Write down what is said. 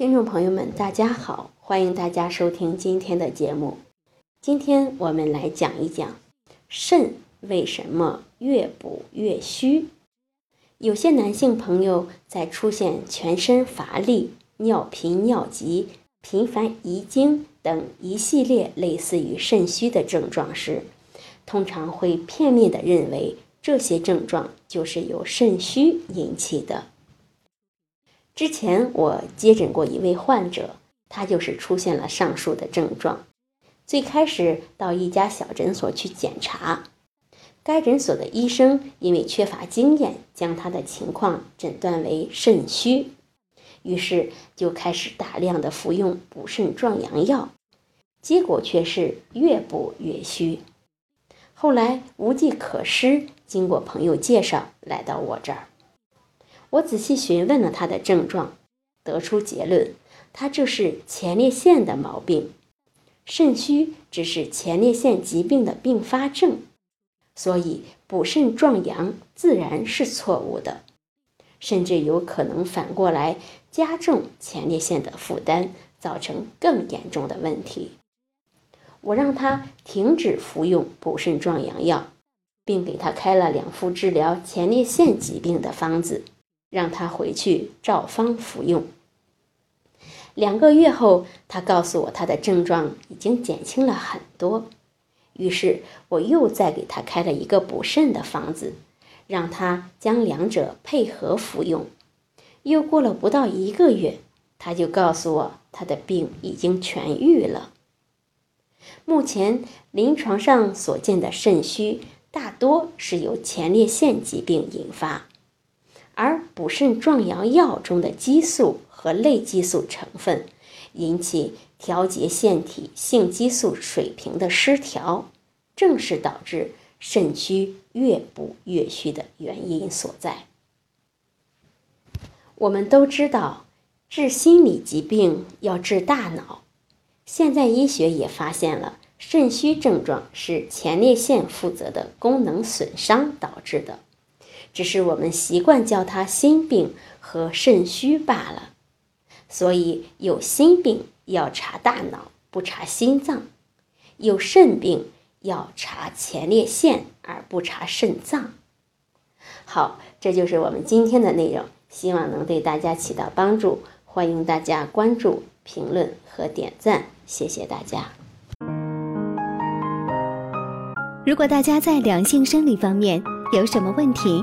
听众朋友们，大家好，欢迎大家收听今天的节目。今天我们来讲一讲肾为什么越补越虚。有些男性朋友在出现全身乏力、尿频尿急、频繁遗精等一系列类似于肾虚的症状时，通常会片面的认为这些症状就是由肾虚引起的。之前我接诊过一位患者，他就是出现了上述的症状。最开始到一家小诊所去检查，该诊所的医生因为缺乏经验，将他的情况诊断为肾虚，于是就开始大量的服用补肾壮阳药，结果却是越补越虚。后来无计可施，经过朋友介绍来到我这儿。我仔细询问了他的症状，得出结论，他这是前列腺的毛病，肾虚只是前列腺疾病的并发症，所以补肾壮阳自然是错误的，甚至有可能反过来加重前列腺的负担，造成更严重的问题。我让他停止服用补肾壮阳药，并给他开了两副治疗前列腺疾病的方子。让他回去照方服用。两个月后，他告诉我他的症状已经减轻了很多。于是，我又再给他开了一个补肾的方子，让他将两者配合服用。又过了不到一个月，他就告诉我他的病已经痊愈了。目前临床上所见的肾虚，大多是由前列腺疾病引发。而补肾壮阳药中的激素和类激素成分引起调节腺体性激素水平的失调，正是导致肾虚越补越虚的原因所在。我们都知道，治心理疾病要治大脑，现在医学也发现了肾虚症状是前列腺负责的功能损伤导致的。只是我们习惯叫它心病和肾虚罢了，所以有心病要查大脑，不查心脏；有肾病要查前列腺，而不查肾脏。好，这就是我们今天的内容，希望能对大家起到帮助。欢迎大家关注、评论和点赞，谢谢大家。如果大家在两性生理方面有什么问题，